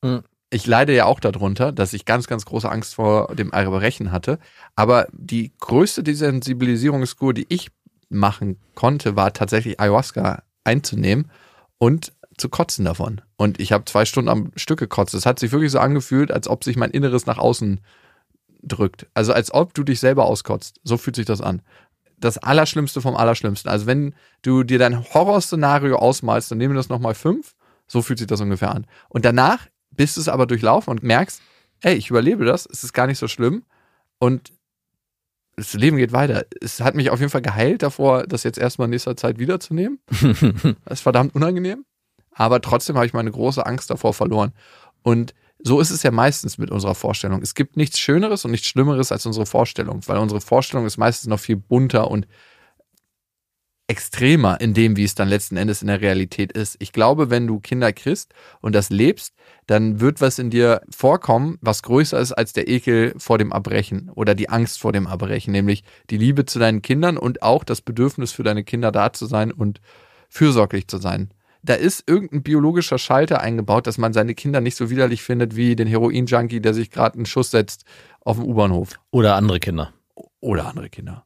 Speaker 4: Mhm.
Speaker 5: Ich leide ja auch darunter, dass ich ganz, ganz große Angst vor dem Erbrechen hatte. Aber die größte Desensibilisierungskur, die ich machen konnte, war tatsächlich Ayahuasca einzunehmen und zu kotzen davon. Und ich habe zwei Stunden am Stück gekotzt. Es hat sich wirklich so angefühlt, als ob sich mein Inneres nach außen drückt. Also als ob du dich selber auskotzt. So fühlt sich das an. Das Allerschlimmste vom Allerschlimmsten. Also wenn du dir dein Horrorszenario ausmalst, dann nehmen wir das nochmal fünf. So fühlt sich das ungefähr an. Und danach bist du es aber durchlaufen und merkst, ey, ich überlebe das, es ist gar nicht so schlimm. Und das Leben geht weiter. Es hat mich auf jeden Fall geheilt davor, das jetzt erstmal in nächster Zeit wiederzunehmen. Das ist verdammt unangenehm. Aber trotzdem habe ich meine große Angst davor verloren. Und so ist es ja meistens mit unserer Vorstellung. Es gibt nichts Schöneres und nichts Schlimmeres als unsere Vorstellung, weil unsere Vorstellung ist meistens noch viel bunter und extremer in dem, wie es dann letzten Endes in der Realität ist. Ich glaube, wenn du Kinder kriegst und das lebst, dann wird was in dir vorkommen, was größer ist als der Ekel vor dem Erbrechen oder die Angst vor dem Erbrechen, nämlich die Liebe zu deinen Kindern und auch das Bedürfnis für deine Kinder da zu sein und fürsorglich zu sein. Da ist irgendein biologischer Schalter eingebaut, dass man seine Kinder nicht so widerlich findet wie den Heroin-Junkie, der sich gerade einen Schuss setzt auf dem U-Bahnhof
Speaker 4: Oder andere Kinder.
Speaker 5: oder andere Kinder.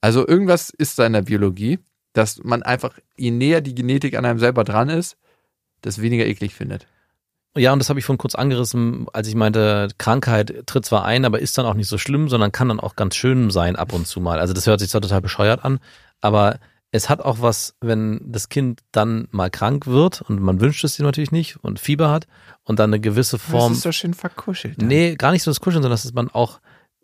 Speaker 5: Also irgendwas ist da in der Biologie, dass man einfach, je näher die Genetik an einem selber dran ist, das weniger eklig findet.
Speaker 4: Ja, und das habe ich vorhin kurz angerissen, als ich meinte, Krankheit tritt zwar ein, aber ist dann auch nicht so schlimm, sondern kann dann auch ganz schön sein ab und zu mal. Also das hört sich zwar total bescheuert an, aber es hat auch was, wenn das Kind dann mal krank wird und man wünscht es dir natürlich nicht und Fieber hat und dann eine gewisse Form.
Speaker 5: Das ist doch schön verkuschelt. dann.
Speaker 4: Nee, gar nicht so das Kuscheln, sondern dass man auch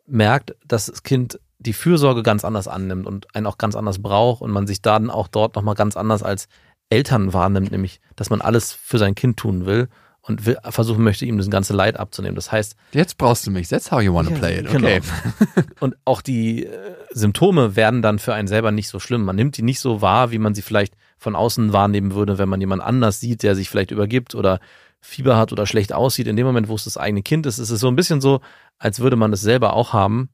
Speaker 4: merkt, dass das Kind die Fürsorge ganz anders annimmt und einen auch ganz anders braucht und man sich dann auch dort nochmal ganz anders als Eltern wahrnimmt, nämlich, dass man alles für sein Kind tun will und will, versuchen möchte, ihm das ganze Leid abzunehmen. Das heißt,
Speaker 5: Jetzt brauchst du mich. That's how you want to play it. Okay.
Speaker 4: Genau. und auch die äh, Symptome werden dann für einen selber nicht so schlimm. Man nimmt die nicht so wahr, wie man sie vielleicht von außen wahrnehmen würde, wenn man jemand anders sieht, der sich vielleicht übergibt oder Fieber hat oder schlecht aussieht. In dem Moment, wo es das eigene Kind ist, ist es so ein bisschen so, als würde man es selber auch haben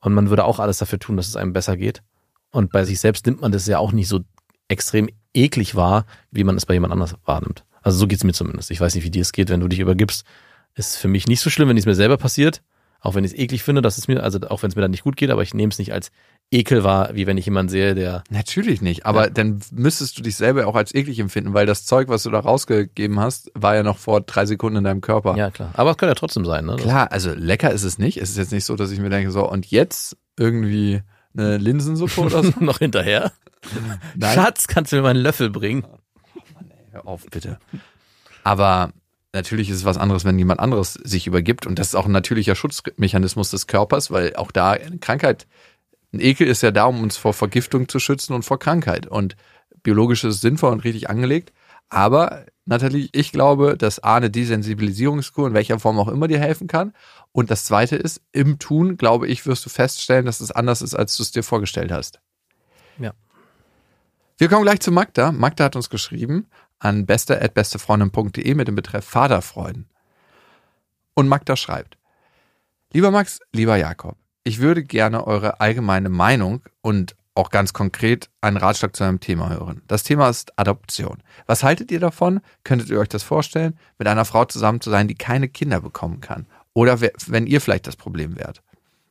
Speaker 4: und man würde auch alles dafür tun, dass es einem besser geht. Und bei sich selbst nimmt man das ja auch nicht so extrem eklig wahr, wie man es bei jemand anders wahrnimmt. Also so geht's mir zumindest. Ich weiß nicht, wie dir es geht, wenn du dich übergibst. Ist für mich nicht so schlimm, wenn es mir selber passiert. Auch wenn ich es eklig finde, dass es mir, also auch wenn es mir dann nicht gut geht, aber ich nehme es nicht als Ekel wahr, wie wenn ich jemanden sehe, der
Speaker 5: Natürlich nicht, aber
Speaker 4: Ja.
Speaker 5: dann müsstest du dich selber auch als eklig empfinden, weil das Zeug, was du da rausgegeben hast, war ja noch vor drei Sekunden in deinem Körper.
Speaker 4: Ja, klar. Aber es könnte ja trotzdem sein, ne?
Speaker 5: Klar, also lecker ist es nicht. Es ist jetzt nicht so, dass ich mir denke, so, und jetzt irgendwie eine Linsensuppe oder so.
Speaker 4: noch hinterher.
Speaker 5: Nein.
Speaker 4: Schatz, kannst du mir mal einen Löffel bringen?
Speaker 5: Hör auf, bitte. Aber natürlich ist es was anderes, wenn jemand anderes sich übergibt. Und das ist auch ein natürlicher Schutzmechanismus des Körpers, weil auch da eine Krankheit, ein Ekel ist ja da, um uns vor Vergiftung zu schützen und vor Krankheit. Und biologisch ist es sinnvoll und richtig angelegt. Aber, Nathalie, ich glaube, dass A, eine Desensibilisierungskur in welcher Form auch immer dir helfen kann. Und das zweite ist, im Tun, glaube ich, wirst du feststellen, dass es anders ist, als du es dir vorgestellt hast.
Speaker 4: Ja.
Speaker 5: Wir kommen gleich zu Magda. Magda hat uns geschrieben an beste.bestefreundin.de mit dem Betreff Vaterfreuden. Und Magda schreibt, Lieber Max, lieber Jakob, ich würde gerne eure allgemeine Meinung und auch ganz konkret einen Ratschlag zu einem Thema hören. Das Thema ist Adoption. Was haltet ihr davon? Könntet ihr euch das vorstellen, mit einer Frau zusammen zu sein, die keine Kinder bekommen kann? Oder wenn ihr vielleicht das Problem wärt?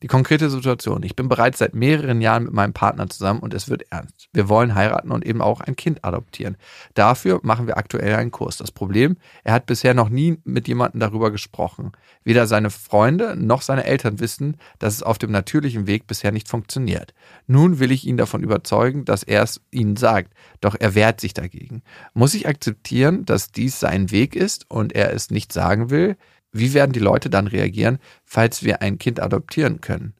Speaker 5: Die konkrete Situation. Ich bin bereits seit mehreren Jahren mit meinem Partner zusammen und es wird ernst. Wir wollen heiraten und eben auch ein Kind adoptieren. Dafür machen wir aktuell einen Kurs. Das Problem, er hat bisher noch nie mit jemandem darüber gesprochen. Weder seine Freunde noch seine Eltern wissen, dass es auf dem natürlichen Weg bisher nicht funktioniert. Nun will ich ihn davon überzeugen, dass er es ihnen sagt, doch er wehrt sich dagegen. Muss ich akzeptieren, dass dies sein Weg ist und er es nicht sagen will? Wie werden die Leute dann reagieren, falls wir ein Kind adoptieren können?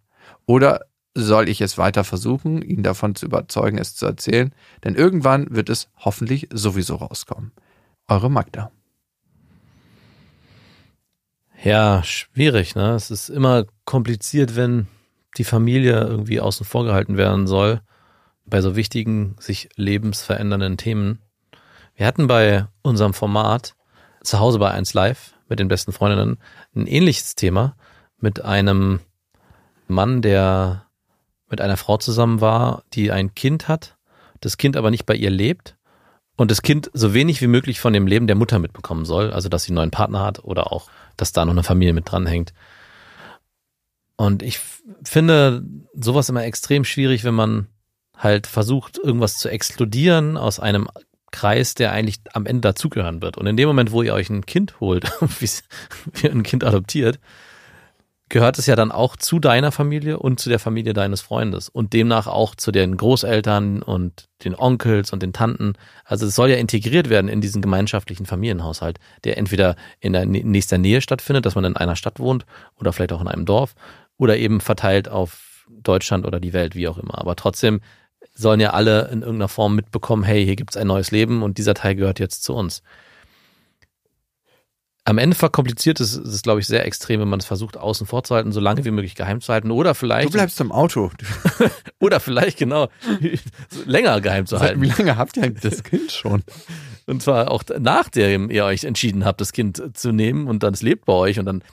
Speaker 5: Oder soll ich es weiter versuchen, ihn davon zu überzeugen, es zu erzählen? Denn irgendwann wird es hoffentlich sowieso rauskommen. Eure Magda.
Speaker 4: Ja, schwierig, ne? Es ist immer kompliziert, wenn die Familie irgendwie außen vor gehalten werden soll bei so wichtigen, sich lebensverändernden Themen. Wir hatten bei unserem Format zu Hause bei 1 Live mit den besten Freundinnen ein ähnliches Thema mit einem Mann, der mit einer Frau zusammen war, die ein Kind hat, das Kind aber nicht bei ihr lebt und das Kind so wenig wie möglich von dem Leben der Mutter mitbekommen soll, also dass sie einen neuen Partner hat oder auch, dass da noch eine Familie mit dranhängt. Und ich finde sowas immer extrem schwierig, wenn man halt versucht, irgendwas zu exkludieren aus einem Kreis, der eigentlich am Ende dazugehören wird. Und in dem Moment, wo ihr euch ein Kind holt, wie ein Kind adoptiert, gehört es ja dann auch zu deiner Familie und zu der Familie deines Freundes und demnach auch zu den Großeltern und den Onkels und den Tanten. Also es soll ja integriert werden in diesen gemeinschaftlichen Familienhaushalt, der entweder in der nä- nächster Nähe stattfindet, dass man in einer Stadt wohnt oder vielleicht auch in einem Dorf oder eben verteilt auf Deutschland oder die Welt, wie auch immer. Aber trotzdem sollen ja alle in irgendeiner Form mitbekommen, hey, hier gibt's ein neues Leben und dieser Teil gehört jetzt zu uns. Am Ende verkompliziert es, ist es, glaube ich, sehr extrem, wenn man es versucht, außen vor zu halten, so lange wie möglich geheim zu halten oder
Speaker 5: Du
Speaker 4: vielleicht,
Speaker 5: bleibst im Auto.
Speaker 4: oder vielleicht genau länger geheim zu halten.
Speaker 5: wie lange habt ihr das Kind schon?
Speaker 4: Und zwar auch nachdem ihr euch entschieden habt, das Kind zu nehmen und dann es lebt bei euch und dann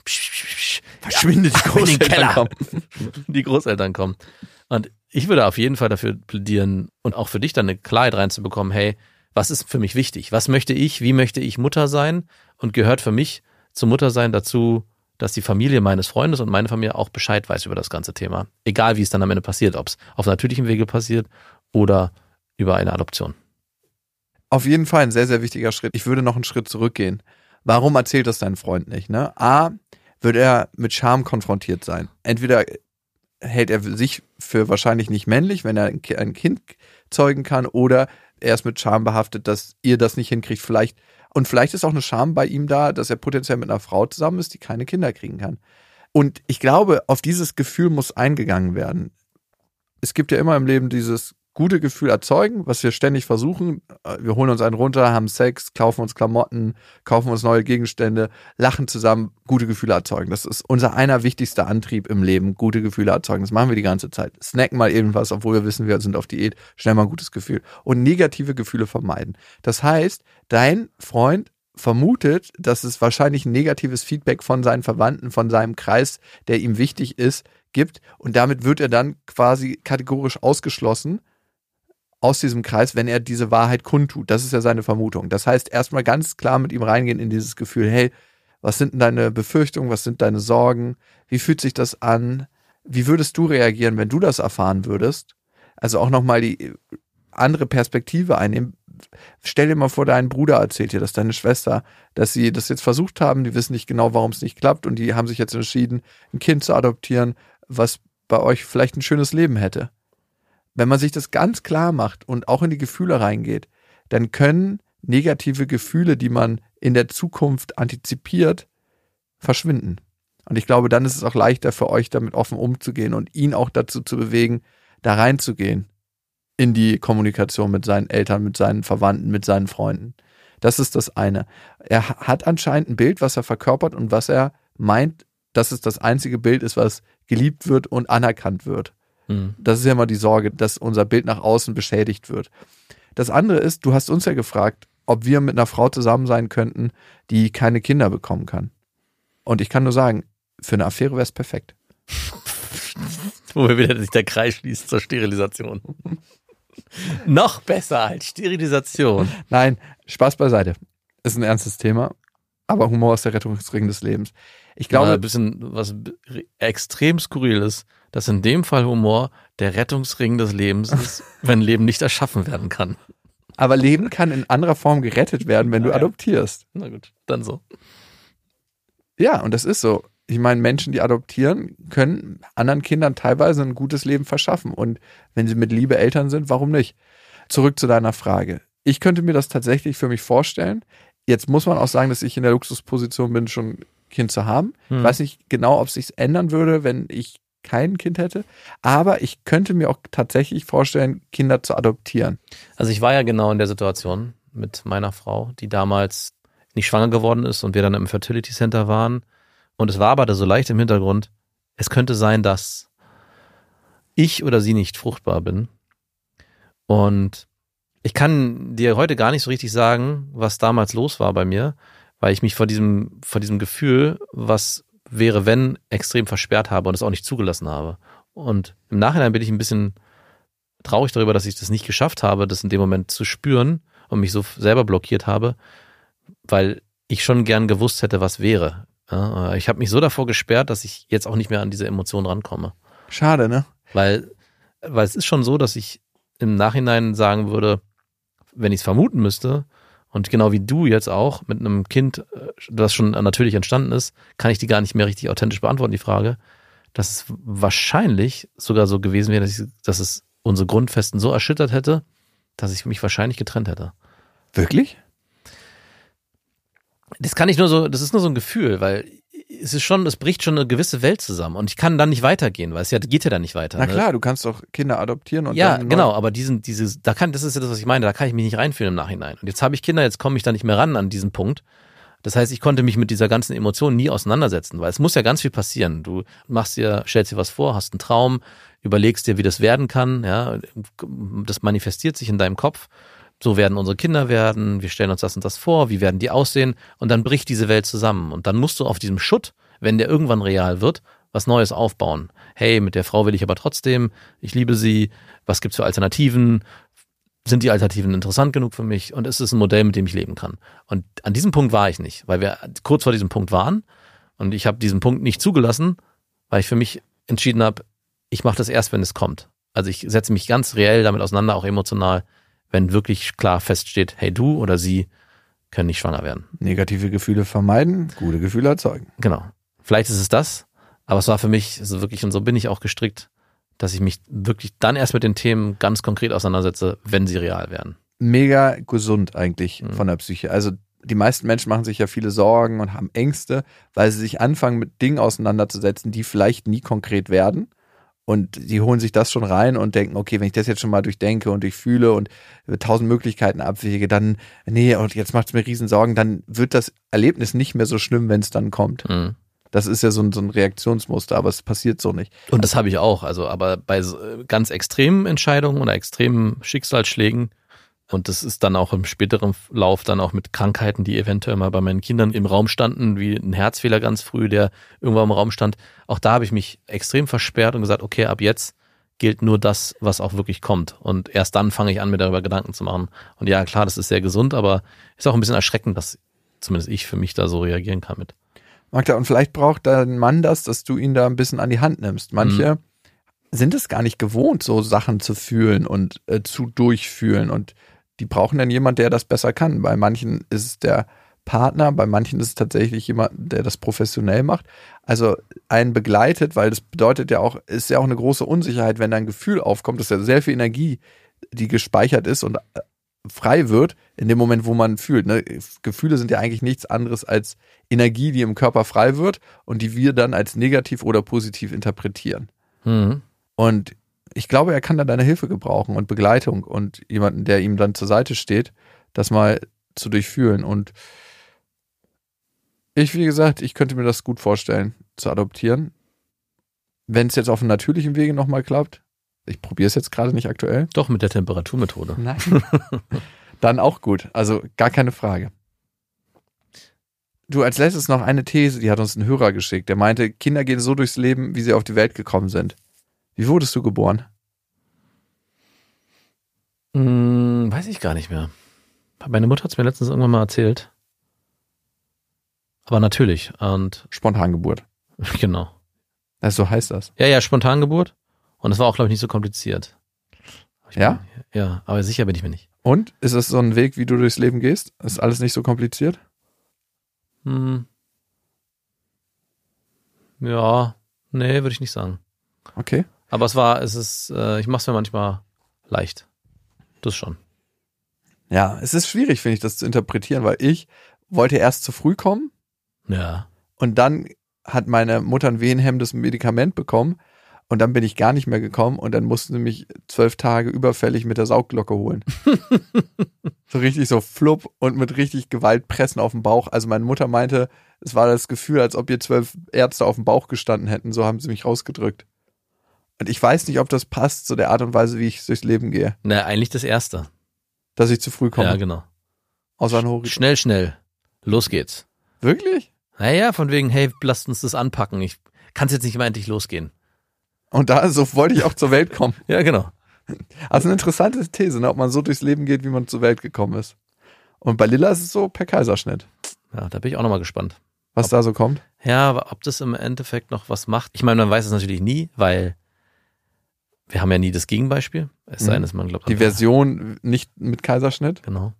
Speaker 5: Verschwindet die
Speaker 4: in den
Speaker 5: Großeltern
Speaker 4: Keller.
Speaker 5: kommen.
Speaker 4: die Großeltern kommen. Und ich würde auf jeden Fall dafür plädieren und auch für dich dann eine Klarheit reinzubekommen, hey, was ist für mich wichtig? Was möchte ich? Wie möchte ich Mutter sein? Und gehört für mich zum Muttersein dazu, dass die Familie meines Freundes und meine Familie auch Bescheid weiß über das ganze Thema. Egal wie es dann am Ende passiert, ob es auf natürlichem Wege passiert oder über eine Adoption.
Speaker 5: Auf jeden Fall ein sehr, sehr wichtiger Schritt. Ich würde noch einen Schritt zurückgehen. Warum erzählt das dein Freund nicht? Ne? A, wird er mit Scham konfrontiert sein. Entweder hält er sich für wahrscheinlich nicht männlich, wenn er ein Ki- ein Kind zeugen kann, oder er ist mit Scham behaftet, dass ihr das nicht hinkriegt. Vielleicht, und vielleicht ist auch eine Scham bei ihm da, dass er potenziell mit einer Frau zusammen ist, die keine Kinder kriegen kann. Und ich glaube, auf dieses Gefühl muss eingegangen werden. Es gibt ja immer im Leben dieses gute Gefühl erzeugen, was wir ständig versuchen. Wir holen uns einen runter, haben Sex, kaufen uns Klamotten, kaufen uns neue Gegenstände, lachen zusammen, gute Gefühle erzeugen. Das ist unser einer wichtigster Antrieb im Leben, gute Gefühle erzeugen. Das machen wir die ganze Zeit. Snacken mal irgendwas, obwohl wir wissen, wir sind auf Diät, schnell mal ein gutes Gefühl. Und negative Gefühle vermeiden. Das heißt, dein Freund vermutet, dass es wahrscheinlich ein negatives Feedback von seinen Verwandten, von seinem Kreis, der ihm wichtig ist, gibt. Und damit wird er dann quasi kategorisch ausgeschlossen aus diesem Kreis, wenn er diese Wahrheit kundtut. Das ist ja seine Vermutung. Das heißt, erstmal ganz klar mit ihm reingehen in dieses Gefühl, hey, was sind denn deine Befürchtungen, was sind deine Sorgen, wie fühlt sich das an, wie würdest du reagieren, wenn du das erfahren würdest? Also auch nochmal die andere Perspektive einnehmen. Stell dir mal vor, dein Bruder erzählt dir, dass deine Schwester, dass sie das jetzt versucht haben, die wissen nicht genau, warum es nicht klappt und die haben sich jetzt entschieden, ein Kind zu adoptieren, was bei euch vielleicht ein schönes Leben hätte. Wenn man sich das ganz klar macht und auch in die Gefühle reingeht, dann können negative Gefühle, die man in der Zukunft antizipiert, verschwinden. Und ich glaube, dann ist es auch leichter für euch, damit offen umzugehen und ihn auch dazu zu bewegen, da reinzugehen in die Kommunikation mit seinen Eltern, mit seinen Verwandten, mit seinen Freunden. Das ist das eine. Er hat anscheinend ein Bild, was er verkörpert und was er meint, dass es das einzige Bild ist, was geliebt wird und anerkannt wird.
Speaker 4: Mhm.
Speaker 5: Das ist ja immer die Sorge, dass unser Bild nach außen beschädigt wird. Das andere ist, du hast uns ja gefragt, ob wir mit einer Frau zusammen sein könnten, die keine Kinder bekommen kann. Und ich kann nur sagen, für eine Affäre wäre es perfekt.
Speaker 4: Wo wir wieder sich der Kreis schließt zur Sterilisation. Noch besser als Sterilisation.
Speaker 5: Nein, Spaß beiseite. Ist ein ernstes Thema, aber Humor ist der Rettungsring des Lebens. Ich
Speaker 4: glaube,
Speaker 5: glaube,
Speaker 4: ein bisschen was extrem skurril ist, dass in dem Fall Humor der Rettungsring des Lebens ist, wenn Leben nicht erschaffen werden kann.
Speaker 5: aber Leben kann in anderer Form gerettet werden, wenn du
Speaker 4: Ja.
Speaker 5: adoptierst.
Speaker 4: Na gut, dann so.
Speaker 5: Ja, und das ist so. Ich meine, Menschen, die adoptieren, können anderen Kindern teilweise ein gutes Leben verschaffen. Und wenn sie mit Liebe Eltern sind, warum nicht? Zurück zu deiner Frage. Ich könnte mir das tatsächlich für mich vorstellen. Jetzt muss man auch sagen, dass ich in der Luxusposition bin, schon ein Kind zu haben. Ich
Speaker 4: Hm.
Speaker 5: weiß nicht genau, ob es sich ändern würde, wenn ich kein Kind hätte. Aber ich könnte mir auch tatsächlich vorstellen, Kinder zu adoptieren.
Speaker 4: Also ich war ja genau in der Situation mit meiner Frau, die damals nicht schwanger geworden ist und wir dann im Fertility Center waren. Und es war aber da so leicht im Hintergrund, es könnte sein, dass ich oder sie nicht fruchtbar bin. Und ich kann dir heute gar nicht so richtig sagen, was damals los war bei mir, weil ich mich vor diesem, vor diesem Gefühl, was wäre, wenn, extrem versperrt habe und es auch nicht zugelassen habe. Und im Nachhinein bin ich ein bisschen traurig darüber, dass ich das nicht geschafft habe, das in dem Moment zu spüren und mich so selber blockiert habe, weil ich schon gern gewusst hätte, was wäre. Ja, ich habe mich so davor gesperrt, dass ich jetzt auch nicht mehr an diese Emotionen rankomme.
Speaker 5: Schade, ne?
Speaker 4: Weil, weil es ist schon so, dass ich im Nachhinein sagen würde, wenn ich es vermuten müsste, und genau wie du jetzt auch mit einem Kind, äh, das schon natürlich entstanden ist, kann ich die gar nicht mehr richtig authentisch beantworten, die Frage, dass es wahrscheinlich sogar so gewesen wäre, dass, ich, dass es unsere Grundfesten so erschüttert hätte, dass ich mich wahrscheinlich getrennt hätte.
Speaker 5: Wirklich?
Speaker 4: Das kann ich nur so, das ist nur so ein Gefühl, weil es ist schon, es bricht schon eine gewisse Welt zusammen und ich kann dann nicht weitergehen, weil es ja geht ja dann nicht weiter.
Speaker 5: Na
Speaker 4: ne?
Speaker 5: klar, du kannst doch Kinder adoptieren und
Speaker 4: ja, genau, aber diesen, dieses, da kann, das ist ja das, was ich meine, da kann ich mich nicht reinfühlen im Nachhinein. Und jetzt habe ich Kinder, jetzt komme ich da nicht mehr ran an diesen Punkt. Das heißt, ich konnte mich mit dieser ganzen Emotion nie auseinandersetzen, weil es muss ja ganz viel passieren. Du machst dir, stellst dir was vor, hast einen Traum, überlegst dir, wie das werden kann, ja, das manifestiert sich in deinem Kopf. So werden unsere Kinder werden, wir stellen uns das und das vor, wie werden die aussehen und dann bricht diese Welt zusammen und dann musst du auf diesem Schutt, wenn der irgendwann real wird, was Neues aufbauen. Hey, mit der Frau will ich aber trotzdem, ich liebe sie, was gibt's für Alternativen? Sind die Alternativen interessant genug für mich? Und ist es ein Modell, mit dem ich leben kann? Und an diesem Punkt war ich nicht, weil wir kurz vor diesem Punkt waren und ich habe diesen Punkt nicht zugelassen, weil ich für mich entschieden habe, ich mache das erst, wenn es kommt. Also ich setze mich ganz reell damit auseinander, auch emotional, wenn wirklich klar feststeht, hey, du oder sie können nicht schwanger werden.
Speaker 5: Negative Gefühle vermeiden, gute Gefühle erzeugen.
Speaker 4: Genau. Vielleicht ist es das, aber es war für mich so wirklich, und so bin ich auch gestrickt, dass ich mich wirklich dann erst mit den Themen ganz konkret auseinandersetze, wenn sie real werden.
Speaker 5: Mega gesund eigentlich
Speaker 4: Mhm.
Speaker 5: von der Psyche. Also die meisten Menschen machen sich ja viele Sorgen und haben Ängste, weil sie sich anfangen mit Dingen auseinanderzusetzen, die vielleicht nie konkret werden. Und die holen sich das schon rein und denken, okay, wenn ich das jetzt schon mal durchdenke und durchfühle und tausend Möglichkeiten abwäge, dann, nee, und jetzt macht es mir riesen Sorgen, dann wird das Erlebnis nicht mehr so schlimm, wenn es dann kommt.
Speaker 4: Mhm.
Speaker 5: Das ist ja so ein, so ein Reaktionsmuster, aber es passiert so nicht.
Speaker 4: Und das habe ich auch. Also, aber bei äh, ganz extremen Entscheidungen oder extremen Schicksalsschlägen, und das ist dann auch im späteren Lauf dann auch mit Krankheiten, die eventuell mal bei meinen Kindern im Raum standen, wie ein Herzfehler ganz früh, der irgendwo im Raum stand. Auch da habe ich mich extrem versperrt und gesagt, okay, ab jetzt gilt nur das, was auch wirklich kommt. Und erst dann fange ich an, mir darüber Gedanken zu machen. Und ja, klar, das ist sehr gesund, aber ist auch ein bisschen erschreckend, dass zumindest ich für mich da so reagieren kann mit.
Speaker 5: Magda, und vielleicht braucht dein Mann das, dass du ihn da ein bisschen an die Hand nimmst. Manche sind es gar nicht gewohnt, so Sachen zu fühlen und äh, zu durchfühlen. Und die brauchen dann jemand, der das besser kann. Bei manchen ist es der Partner, bei manchen ist es tatsächlich jemand, der das professionell macht. Also einen begleitet, weil das bedeutet ja auch, ist ja auch eine große Unsicherheit, wenn da ein Gefühl aufkommt, dass ja sehr viel Energie, die gespeichert ist und äh, frei wird, in dem Moment, wo man fühlt. Ne? Gefühle sind ja eigentlich nichts anderes als Energie, die im Körper frei wird und die wir dann als negativ oder positiv interpretieren.
Speaker 4: Mhm.
Speaker 5: Und ich glaube, er kann da deine Hilfe gebrauchen und Begleitung und jemanden, der ihm dann zur Seite steht, das mal zu durchfühlen. Und ich, wie gesagt, ich könnte mir das gut vorstellen, zu adoptieren. Wenn es jetzt auf einem natürlichen Wege nochmal klappt, ich probiere es jetzt gerade nicht aktuell,
Speaker 4: Doch mit der Temperaturmethode.
Speaker 5: Nein. Dann auch gut. Also gar keine Frage. Du, als letztes noch eine These, die hat uns ein Hörer geschickt. Der meinte, Kinder gehen so durchs Leben, wie sie auf die Welt gekommen sind. Wie wurdest du geboren?
Speaker 4: Hm, weiß ich gar nicht mehr. Meine Mutter hat es mir letztens irgendwann mal erzählt. Aber natürlich. Und
Speaker 5: Spontangeburt.
Speaker 4: genau.
Speaker 5: Also so heißt das.
Speaker 4: Ja, ja, Spontangeburt. Und es war auch, glaube ich, nicht so kompliziert. Ich
Speaker 5: Ja?
Speaker 4: bin- Ja, aber sicher bin ich mir nicht.
Speaker 5: Und? Ist das so ein Weg, wie du durchs Leben gehst? Ist alles nicht so kompliziert?
Speaker 4: Hm. Ja, nee, würde ich nicht sagen.
Speaker 5: Okay.
Speaker 4: Aber es war, es ist, äh, ich mache es mir manchmal leicht. Das schon.
Speaker 5: Ja, es ist schwierig, finde ich, das zu interpretieren, weil ich wollte erst zu früh kommen
Speaker 4: Ja.
Speaker 5: und dann hat meine Mutter ein wehenhemmendes Medikament bekommen und dann bin ich gar nicht mehr gekommen und dann mussten sie mich zwölf Tage überfällig mit der Saugglocke holen. so richtig so flupp und mit richtig Gewalt pressen auf den Bauch. Also meine Mutter meinte, es war das Gefühl, als ob ihr zwölf Ärzte auf dem Bauch gestanden hätten. So haben sie mich rausgedrückt. Und ich weiß nicht, ob das passt zu der Art und Weise, wie ich durchs Leben gehe.
Speaker 4: Na, eigentlich das Erste.
Speaker 5: Dass ich zu früh komme.
Speaker 4: Ja, genau.
Speaker 5: Außer ein Horizont.
Speaker 4: Schnell, schnell. Los geht's.
Speaker 5: Wirklich?
Speaker 4: Naja, von wegen, hey, lasst uns das anpacken. Ich kann jetzt nicht immer endlich losgehen.
Speaker 5: Und da so wollte ich auch zur Welt kommen.
Speaker 4: Ja, genau.
Speaker 5: Also eine interessante These, ne? ob man so durchs Leben geht, wie man zur Welt gekommen ist. Und bei Lilla ist es so per Kaiserschnitt.
Speaker 4: Ja, da bin ich auch nochmal gespannt.
Speaker 5: Was da so kommt.
Speaker 4: Ja, ob das im Endeffekt noch was macht. Ich meine, man weiß es natürlich nie, weil wir haben ja nie das Gegenbeispiel. Es sei denn,
Speaker 5: Mhm.
Speaker 4: dass man glaubt,
Speaker 5: Die Version nicht mit Kaiserschnitt.
Speaker 4: Genau.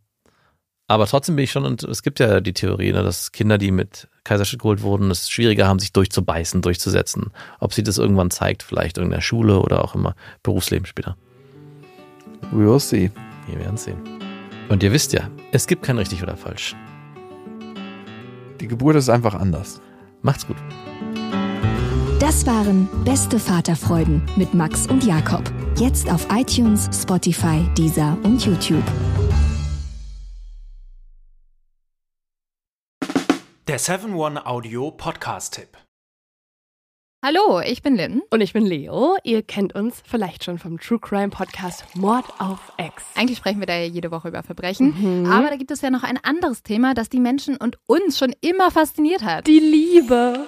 Speaker 4: Aber trotzdem bin ich schon, und es gibt ja die Theorie, ne, dass Kinder, die mit Kaiserschnitt geholt wurden, es schwieriger haben, sich durchzubeißen, durchzusetzen. Ob sie das irgendwann zeigt, vielleicht in der Schule oder auch immer Berufsleben später.
Speaker 5: We will see.
Speaker 4: Wir werden sehen. Und ihr wisst ja, es gibt kein richtig oder falsch.
Speaker 5: Die Geburt ist einfach anders.
Speaker 4: Macht's gut.
Speaker 1: Das waren Beste Vaterfreuden mit Max und Jakob. Jetzt auf iTunes, Spotify, Deezer und YouTube.
Speaker 6: Der 7-One-Audio-Podcast-Tipp.
Speaker 7: Hallo, ich bin Lynn.
Speaker 8: Und ich bin Leo. Ihr kennt uns vielleicht schon vom True Crime Podcast Mord auf Ex.
Speaker 7: Eigentlich sprechen wir da ja jede Woche über Verbrechen.
Speaker 8: Mhm.
Speaker 7: Aber da gibt es ja noch ein anderes Thema, das die Menschen und uns schon immer fasziniert hat.
Speaker 8: Die Liebe.